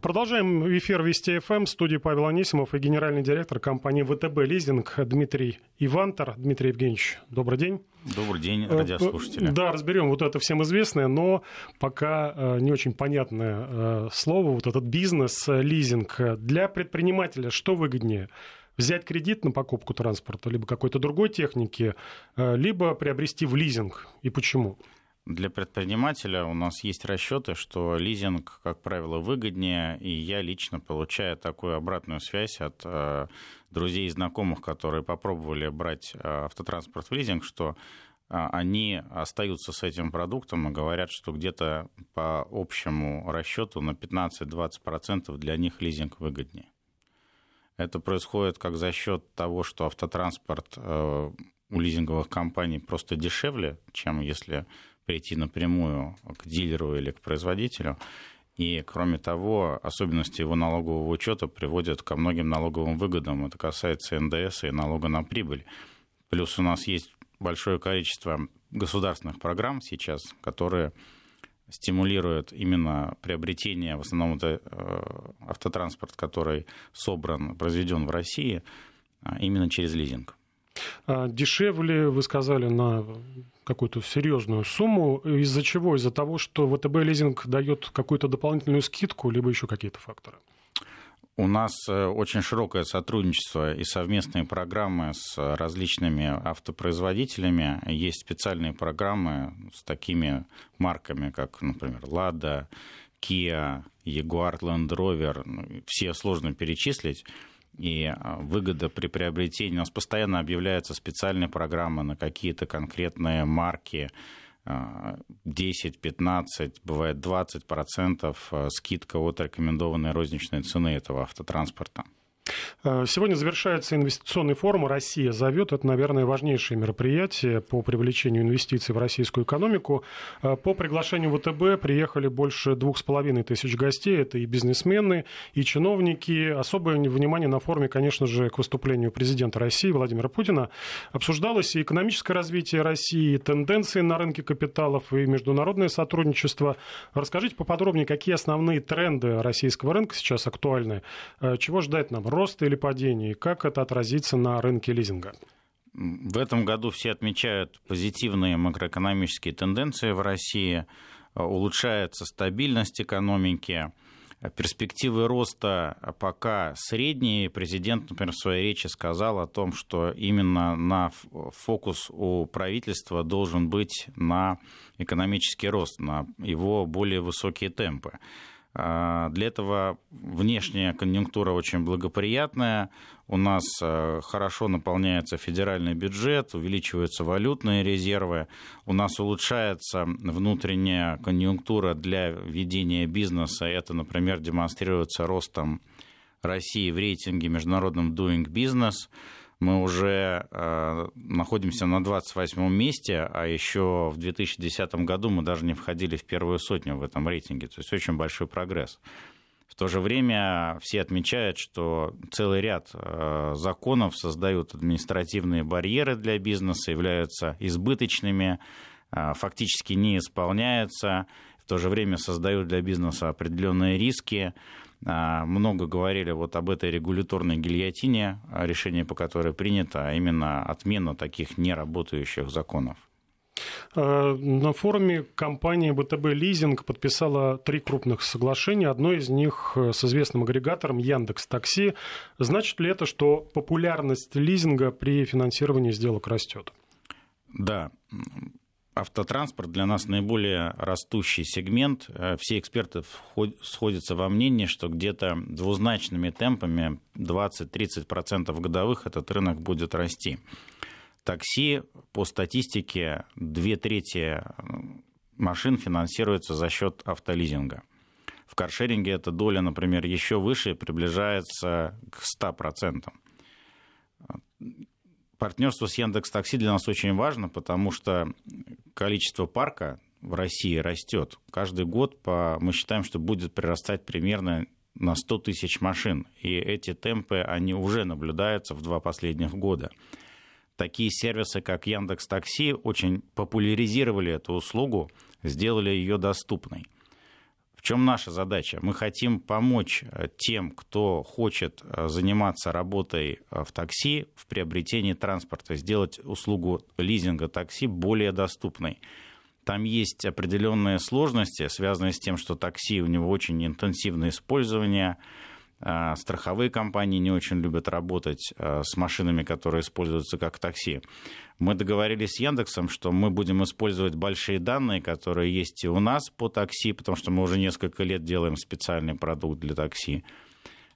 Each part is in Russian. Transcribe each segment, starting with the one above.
Продолжаем эфир Вести ФМ. В студии Павел Анисимов и генеральный директор компании ВТБ «Лизинг» Дмитрий Ивантер. Дмитрий Евгеньевич, добрый день. Добрый день, э, радиослушатели. Да, разберем вот это всем известное, но пока э, не очень понятное э, слово, вот этот бизнес, лизинг. Для предпринимателя что выгоднее? Взять кредит на покупку транспорта, либо какой-то другой техники, либо приобрести в лизинг. И почему? Для предпринимателя у нас есть расчеты, что лизинг, как правило, выгоднее, и я лично получаю такую обратную связь от э, друзей и знакомых, которые попробовали брать э, автотранспорт в лизинг, что э, они остаются с этим продуктом и говорят, что где-то по общему расчету на 15-20% для них лизинг выгоднее. Это происходит как за счет того, что автотранспорт э, у лизинговых компаний просто дешевле, чем если прийти напрямую к дилеру или к производителю. И, кроме того, особенности его налогового учета приводят ко многим налоговым выгодам. Это касается НДС и налога на прибыль. Плюс у нас есть большое количество государственных программ сейчас, которые стимулируют именно приобретение, в основном это э, автотранспорт, который собран, произведен в России, а именно через лизинг. А дешевле, вы сказали, на какую-то серьезную сумму. Из-за чего? Из-за того, что ВТБ лизинг дает какую-то дополнительную скидку, либо еще какие-то факторы? У нас э, очень широкое сотрудничество и совместные программы с различными автопроизводителями. Есть специальные программы с такими марками, как, например, Lada, Kia, Jaguar, Land Rover. Ну, все сложно перечислить и а, выгода при приобретении. У нас постоянно объявляются специальные программы на какие-то конкретные марки, 10, 15, бывает 20% а, скидка от рекомендованной розничной цены этого автотранспорта. Э, сегодня завершается инвестиционный форум «Россия зовет». Это, наверное, важнейшее мероприятие по привлечению инвестиций в российскую экономику. Э, по приглашению ВТБ приехали больше двух с половиной тысяч гостей. Это и бизнесмены, и чиновники. Особое внимание на форуме, конечно же, к выступлению президента России Владимира Путина. Обсуждалось и экономическое развитие России, и тенденции на рынке капиталов, и международное сотрудничество. Расскажите поподробнее, какие основные тренды российского рынка сейчас актуальны? Э, чего ждать нам? Роста или падения? И как это отразится на рынке лизинга? В этом году все отмечают позитивные макроэкономические тенденции в России, улучшается стабильность экономики, перспективы роста пока средние. Президент, например, в своей речи сказал о том, что именно на фокус у правительства должен быть на экономический рост, на его более высокие темпы. А, для этого внешняя конъюнктура очень благоприятная. У нас э, хорошо наполняется федеральный бюджет, увеличиваются валютные резервы. У нас улучшается внутренняя конъюнктура для ведения бизнеса. Это, например, демонстрируется ростом России в рейтинге международном Doing Business мы уже э, находимся на 28 месте, а еще в 2010 году мы даже не входили в первую сотню в этом рейтинге. То есть очень большой прогресс. В то же время все отмечают, что целый ряд э, законов создают административные барьеры для бизнеса, являются избыточными, э, фактически не исполняются, то же время создают для бизнеса определенные риски. А, много говорили вот об этой регуляторной гильотине, решение по которой принято, а именно отмена таких неработающих законов. А, на форуме компания БТБ Лизинг подписала три крупных соглашения. Одно из них с известным агрегатором Яндекс Такси. Значит ли это, что популярность лизинга при финансировании сделок растет? Да, автотранспорт для нас наиболее растущий сегмент. Э, все эксперты сходятся во мнении, что где-то двузначными темпами 20-30% годовых этот рынок будет расти. Такси, по статистике, две трети машин финансируется за счет автолизинга. В каршеринге эта доля, например, еще выше, приближается к 100%. Партнерство с Яндекс Такси для нас очень важно, потому что количество парка в России растет. Каждый год по, мы считаем, что будет прирастать примерно на 100 тысяч машин. И эти темпы, они уже наблюдаются в два последних года. Такие сервисы, как Яндекс Такси, очень популяризировали эту услугу, сделали ее доступной. В чем наша задача? Мы хотим помочь э, тем, кто хочет э, заниматься работой э, в такси, в приобретении транспорта, сделать услугу лизинга такси более доступной. Там есть определенные сложности, связанные с тем, что такси у него очень интенсивное использование, страховые компании не очень любят работать а, с машинами, которые используются как такси. Мы договорились с Яндексом, что мы будем использовать большие данные, которые есть и у нас по такси, потому что мы уже несколько лет делаем специальный продукт для такси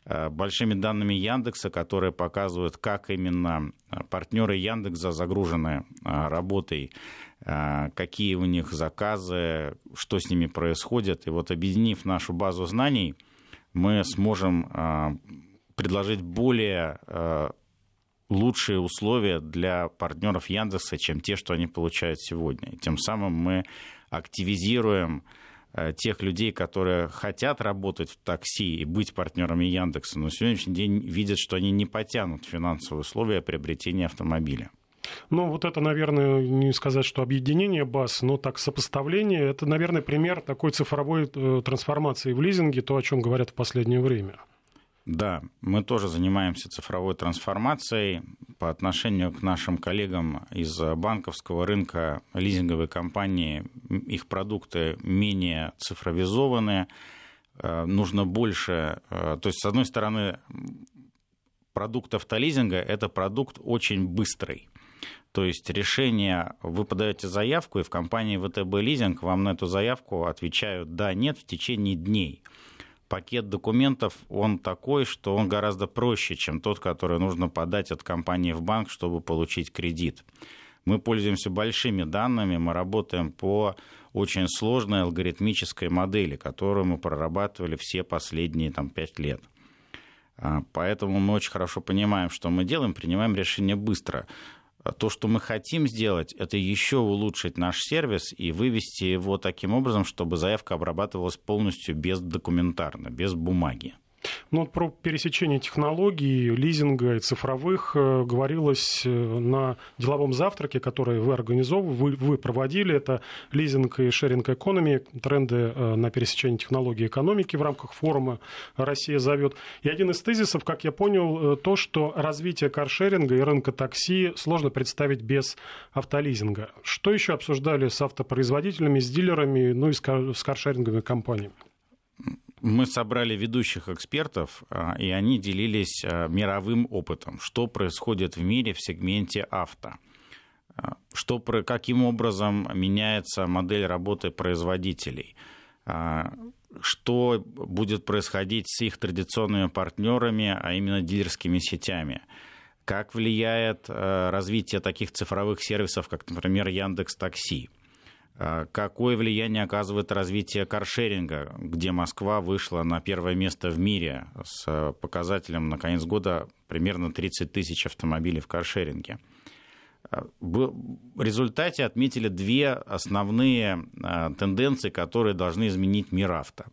а, большими данными Яндекса, которые показывают, как именно партнеры Яндекса загружены работой, какие у них заказы, что с ними происходит. И вот объединив нашу базу знаний – мы сможем а, предложить более а, лучшие условия для партнеров Яндекса, чем те, что они получают сегодня. И тем самым мы активизируем а, тех людей, которые хотят работать в такси и быть партнерами Яндекса, но на сегодняшний день видят, что они не потянут финансовые условия приобретения автомобиля. Ну, вот это, наверное, не сказать, что объединение баз, но так сопоставление. Это, наверное, пример такой цифровой э, трансформации в лизинге, то, о чем говорят в последнее время. Да, мы тоже занимаемся цифровой трансформацией по отношению к нашим коллегам из банковского рынка, лизинговой компании. Их продукты менее цифровизованы, э, нужно больше. Э, то есть, с одной стороны, продукт автолизинга – это продукт очень быстрый. То есть решение, вы подаете заявку, и в компании ВТБ Лизинг вам на эту заявку отвечают «да», «нет» в течение дней. Пакет документов, он такой, что он гораздо проще, чем тот, который нужно подать от компании в банк, чтобы получить кредит. Мы пользуемся большими данными, мы работаем по очень сложной алгоритмической модели, которую мы прорабатывали все последние там, пять лет. А, поэтому мы очень хорошо понимаем, что мы делаем, принимаем решения быстро. То, что мы хотим сделать, это еще улучшить наш сервис и вывести его таким образом, чтобы заявка обрабатывалась полностью бездокументарно, без бумаги. Ну, про пересечение технологий, лизинга и цифровых э, говорилось э, на деловом завтраке, который вы организовывали, вы, вы проводили. Это лизинг и шеринг экономи, тренды э, на пересечение технологий и экономики в рамках форума «Россия зовет». И один из тезисов, как я понял, то, что развитие каршеринга и рынка такси сложно представить без автолизинга. Что еще обсуждали с автопроизводителями, с дилерами, ну и с каршеринговыми компаниями? Мы собрали ведущих экспертов, а, и они делились а, мировым опытом, что происходит в мире в сегменте авто, а, что, каким образом меняется модель работы производителей, что будет происходить с их традиционными партнерами, а именно дилерскими сетями, как влияет развитие таких цифровых сервисов, как, например, Яндекс Такси – какое влияние оказывает развитие каршеринга, где Москва вышла на первое место в мире с а, показателем на конец года примерно 30 тысяч автомобилей в каршеринге. А, в результате отметили две основные тенденции, которые должны изменить мир авто.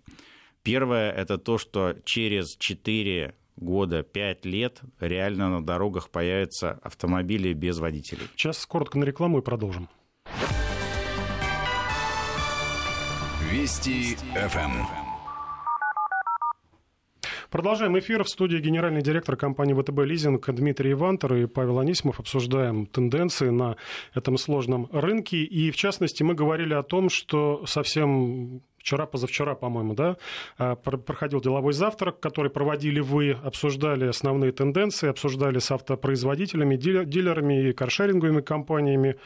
Первое – это то, что через 4 года, 5 лет реально на дорогах появятся автомобили без водителей. Сейчас коротко на рекламу и продолжим. Вести ФМ. Продолжаем эфир. В студии генеральный директор компании ВТБ «Лизинг» Дмитрий Ивантер и Павел Анисимов. Обсуждаем тенденции на этом сложном рынке. И, в частности, мы говорили о том, что совсем вчера, позавчера, по-моему, да, а, проходил деловой завтрак, который проводили вы, обсуждали основные тенденции, обсуждали с автопроизводителями, дилерами и каршеринговыми компаниями.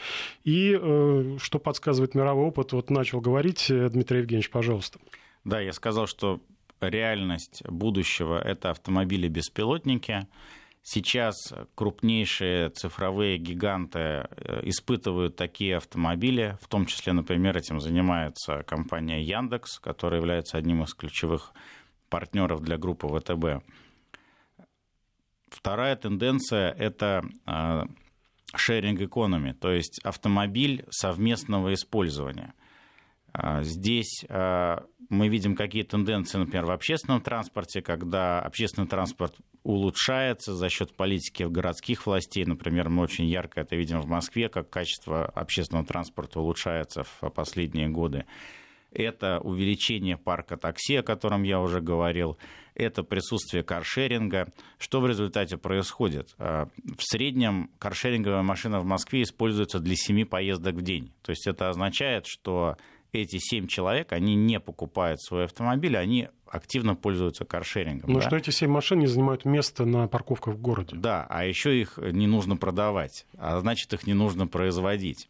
И э, что подсказывает мировой опыт, вот начал говорить э, Дмитрий Евгеньевич, пожалуйста. Да, я сказал, что реальность будущего – это автомобили-беспилотники – Сейчас крупнейшие цифровые гиганты э, испытывают такие автомобили, в том числе, например, этим занимается компания Яндекс, которая является одним из ключевых партнеров для группы ВТБ. Вторая тенденция – это э, economy, то есть автомобиль совместного использования. А, здесь э, мы видим какие тенденции, например, в общественном транспорте, когда общественный транспорт улучшается за счет политики городских властей. Например, мы очень ярко это видим в Москве, как качество общественного транспорта улучшается в последние годы. это увеличение парка такси, о котором я уже говорил, это присутствие каршеринга. Что в результате происходит? В среднем каршеринговая машина в Москве используется для 7 поездок в день. То есть это означает, что эти 7 человек, они не покупают свой автомобиль, они активно пользуются каршерингом. Но да? что эти 7 машин не занимают место на парковках в городе. Да, а еще их не нужно продавать, а значит их не нужно производить.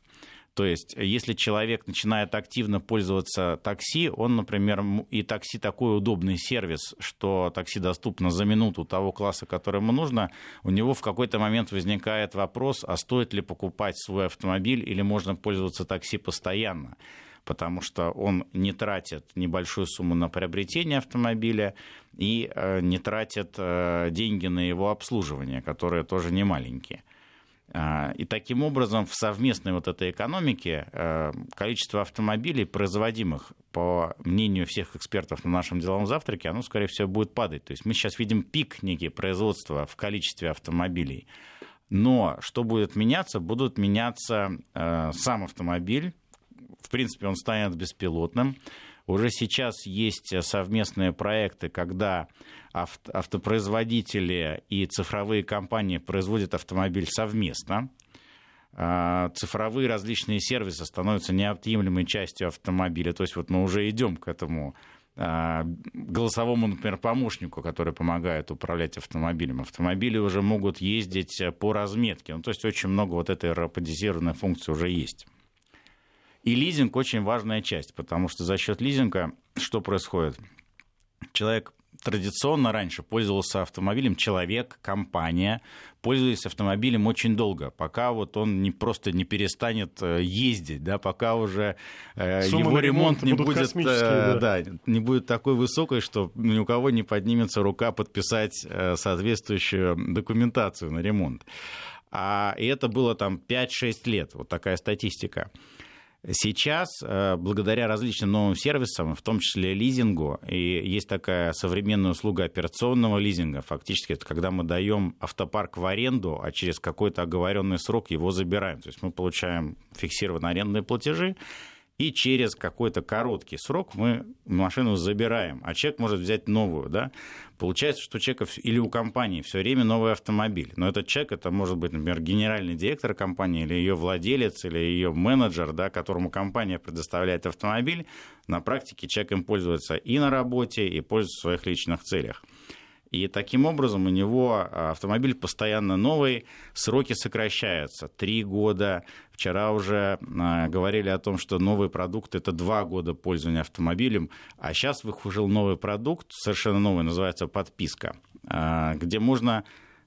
То есть, если человек начинает активно пользоваться такси, он, например, и такси такой удобный сервис, что такси доступно за минуту того класса, который ему нужно, у него в какой-то момент возникает вопрос, а стоит ли покупать свой автомобиль или можно пользоваться такси постоянно потому что он не тратит небольшую сумму на приобретение автомобиля и э, не тратит э, деньги на его обслуживание, которые тоже не маленькие. А, и таким образом в совместной вот этой экономике э, количество автомобилей, производимых, по мнению всех экспертов на нашем деловом завтраке, оно, скорее всего, будет падать. То есть мы сейчас видим пик некий производства в количестве автомобилей. Но что будет меняться? Будут меняться э, сам автомобиль. Принципе, он станет беспилотным. Уже сейчас есть совместные проекты, когда автопроизводители и цифровые компании производят автомобиль совместно. А, цифровые различные сервисы становятся неотъемлемой частью автомобиля. То есть вот мы уже идем к этому а, голосовому, например, помощнику, который помогает управлять автомобилем. Автомобили уже могут ездить по разметке. Ну, то есть очень много вот этой роботизированной функции уже есть. И лизинг очень важная часть, потому что за счет лизинга что происходит? Человек традиционно раньше пользовался автомобилем человек, компания, пользовались автомобилем очень долго, пока вот он не просто не перестанет э, ездить, да, пока уже э, его ремонт не будет, э, да. Да, не будет такой высокой, что ни у кого не поднимется рука подписать соответствующую документацию на ремонт. А, и это было там 5-6 лет, вот такая статистика. Сейчас, э, благодаря различным новым сервисам, в том числе лизингу, и есть такая современная услуга операционного лизинга, фактически это когда мы даем автопарк в аренду, а через какой-то оговоренный срок его забираем. То есть мы получаем фиксированные арендные платежи, и через какой-то короткий срок мы машину забираем, а человек может взять новую, да, получается, что у человека или у компании все время новый автомобиль, но этот человек, это может быть, например, генеральный директор компании, или ее владелец, или ее менеджер, да, которому компания предоставляет автомобиль, на практике человек им пользуется и на работе, и пользуется в своих личных целях. И таким образом у него а, автомобиль постоянно новый, сроки сокращаются. Три года. Вчера уже а, говорили о том, что новый продукт – это два года пользования автомобилем. А сейчас выхожил новый продукт, совершенно новый, называется подписка, а, где можно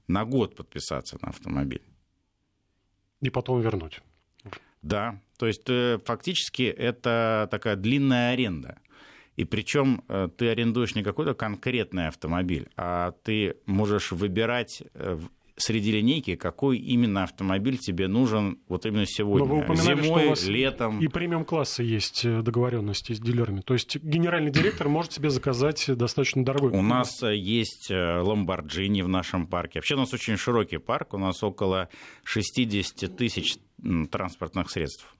на год подписаться на автомобиль. И потом вернуть. Да, то есть э, фактически это такая длинная аренда. И причем э, ты арендуешь не какой-то конкретный автомобиль, а ты можешь выбирать э, среди линейки, какой именно автомобиль тебе нужен вот именно сегодня. Но вы упоминали, Зимой, что у вас летом. И премиум класса есть э, договоренности с дилерами. То есть генеральный директор может себе заказать достаточно дорогой. У нас есть Lamborghini в нашем парке. Вообще у нас очень широкий парк. У нас около 60 тысяч транспортных средств.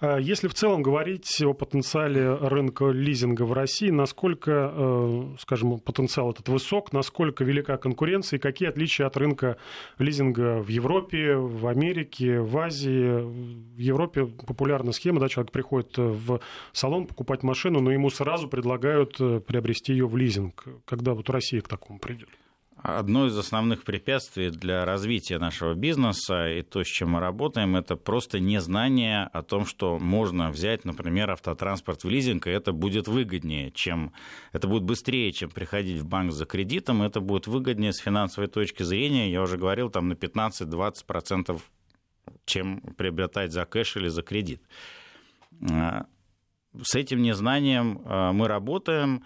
А если в целом говорить о потенциале рынка лизинга в России, насколько, э, скажем, потенциал этот высок, насколько велика конкуренция и какие отличия от рынка лизинга в Европе, в Америке, в Азии? В Европе популярна схема, да, человек приходит в салон покупать машину, но ему сразу предлагают э, приобрести ее в лизинг. Когда вот Россия к такому придет? Одно из основных препятствий для развития нашего бизнеса и то, с чем мы работаем, это просто незнание о том, что можно взять, например, автотранспорт в лизинг, и это будет выгоднее, чем это будет быстрее, чем приходить в банк за кредитом, это будет выгоднее с финансовой точки зрения, я уже говорил, там на 15-20%, чем приобретать за кэш или за кредит. А, с этим незнанием а, мы работаем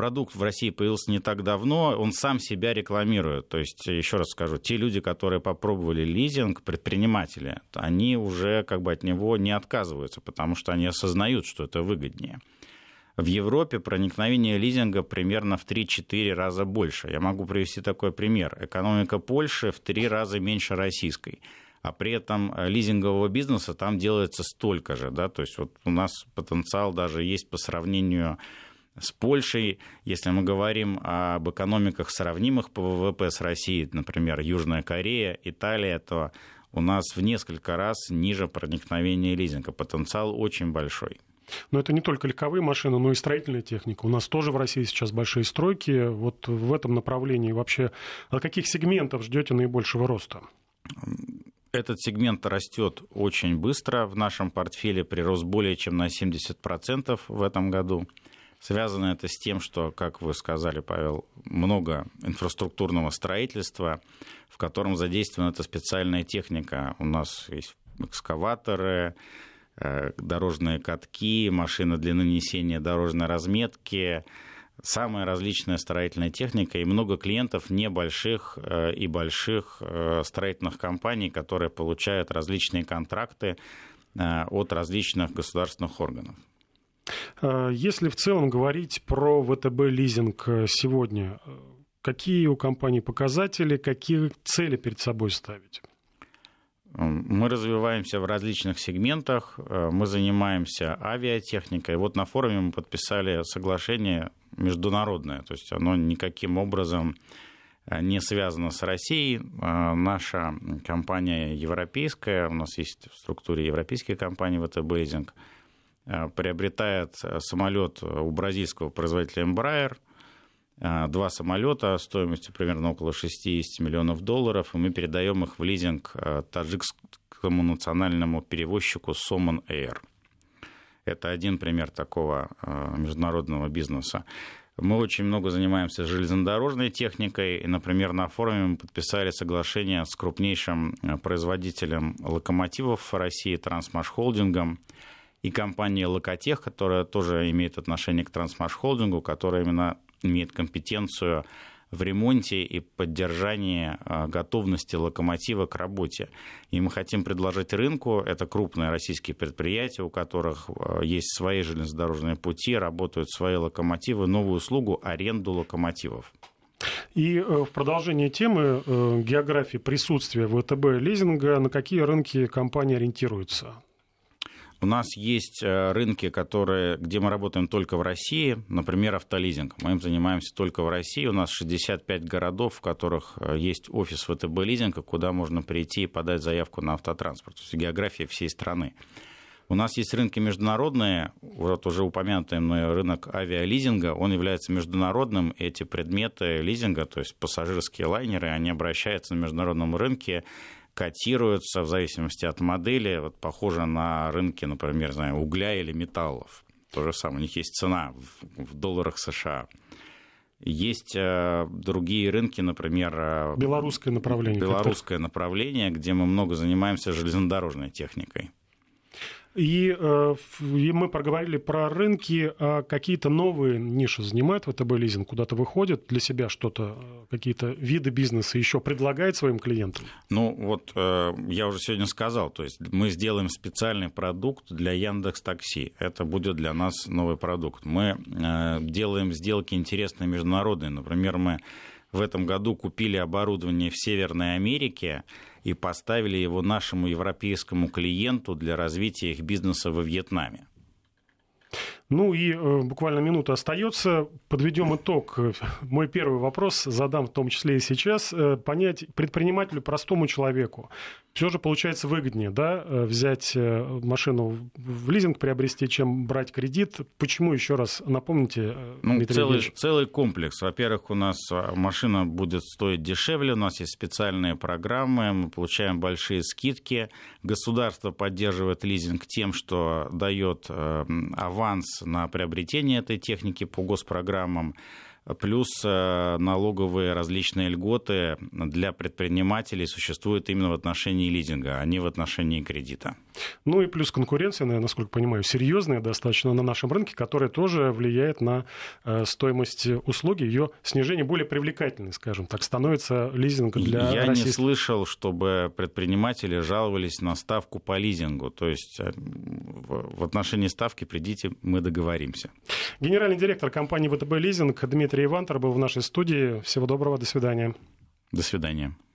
продукт в России появился не так давно, он сам себя рекламирует. То есть, еще раз скажу, те люди, которые попробовали лизинг, предприниматели, они уже как бы от него не отказываются, потому что они осознают, что это выгоднее. В Европе проникновение лизинга примерно в 3-4 раза больше. Я могу привести такой пример. Экономика Польши в 3 раза меньше российской. а при этом лизингового бизнеса там делается столько же, да, то есть вот у нас потенциал даже есть по сравнению с Польшей, если мы говорим об экономиках, сравнимых по ВВП с Россией, например, Южная Корея, Италия, то у нас в несколько раз ниже проникновения лизинга. Потенциал очень большой. Но это не только легковые машины, но и строительная техника. У нас тоже в России сейчас большие стройки. Вот в этом направлении вообще от каких сегментов ждете наибольшего роста? Этот сегмент растет очень быстро. В нашем портфеле прирост более чем на 70% в этом году. Связано это с тем, что, как вы сказали, Павел, много инфраструктурного строительства, в котором задействована эта специальная техника. У нас есть экскаваторы, э, дорожные катки, машины для нанесения дорожной разметки, самая различная строительная техника и много клиентов небольших э, и больших э, строительных компаний, которые получают различные контракты от различных государственных органов. Э, если в целом говорить про ВТБ лизинг э, сегодня, э, какие у компании показатели, какие цели перед собой ставить? Мы развиваемся в различных сегментах, мы занимаемся авиатехникой. Вот на форуме мы подписали соглашение международное, то есть оно никаким образом не связано с Россией. Наша компания европейская, у нас есть в структуре европейские компании ВТБ Лизинг – приобретает э, самолет у бразильского производителя Embraer, э, два самолета стоимостью примерно около 60 миллионов долларов, и мы передаем их в лизинг таджикскому национальному перевозчику Somon Air. Это один пример такого международного бизнеса. Мы очень много занимаемся железнодорожной техникой. И, например, на форуме мы подписали соглашение с крупнейшим производителем локомотивов в России, Трансмаш Холдингом, и компания Локотех, которая тоже имеет отношение к Трансмаш-холдингу, которая именно имеет компетенцию в ремонте и поддержании а, готовности локомотива к работе. И мы хотим предложить рынку, это крупные российские предприятия, у которых а, есть свои железнодорожные пути, работают свои локомотивы, новую услугу аренду локомотивов. И э, в продолжение темы э, географии присутствия ВТБ лизинга, на какие рынки компания ориентируется? У нас есть э, рынки, которые, где мы работаем только в России, например, автолизинг. Мы им занимаемся только в России. У нас 65 городов, в которых э, есть офис ВТБ лизинга, куда можно прийти и подать заявку на автотранспорт. То есть география всей страны. У нас есть рынки международные, вот уже упомянутый мной рынок авиализинга, он является международным, эти предметы лизинга, то есть пассажирские лайнеры, они обращаются на международном рынке, котируются в зависимости от модели, вот похоже на рынке, например, знаю, угля или металлов. То же самое, у них есть цена в, в долларах США. Есть э, другие рынки, например... Э, белорусское направление. Белорусское направление, где мы много занимаемся железнодорожной техникой. И, э, и мы проговорили про рынки, а какие-то новые ниши занимает ВТБ лизинг, куда-то выходит для себя что-то, э, какие-то виды бизнеса еще предлагает своим клиентам? Ну вот э, я уже сегодня сказал, то есть мы сделаем специальный продукт для Яндекс Такси. Это будет для нас новый продукт. Мы делаем сделки интересные международные. Например, мы в этом году купили оборудование в Северной Америке и поставили его нашему европейскому клиенту для развития их бизнеса во Вьетнаме. Ну и э, буквально минута остается. Подведем итог. Мой первый вопрос задам в том числе и сейчас. Э, понять предпринимателю, простому человеку, все же получается выгоднее да, э, взять э, машину в лизинг, приобрести, чем брать кредит. Почему, еще раз напомните, э, ну, целый, целый комплекс. Во-первых, у нас машина будет стоить дешевле, у нас есть специальные программы, мы получаем большие скидки. Государство поддерживает лизинг тем, что дает аванс на приобретение этой техники по госпрограммам плюс э, налоговые различные льготы для предпринимателей существуют именно в отношении лизинга, а не в отношении кредита. Ну и плюс конкуренция, насколько понимаю, серьезная достаточно на нашем рынке, которая тоже влияет на э, стоимость услуги, ее снижение более привлекательной, скажем так, становится лизинг для Я российских... не слышал, чтобы предприниматели жаловались на ставку по лизингу, то есть э, в отношении ставки придите, мы договоримся. Генеральный директор компании ВТБ «Лизинг» Дмитрий Ивантер был в нашей студии. Всего доброго, до свидания. До свидания.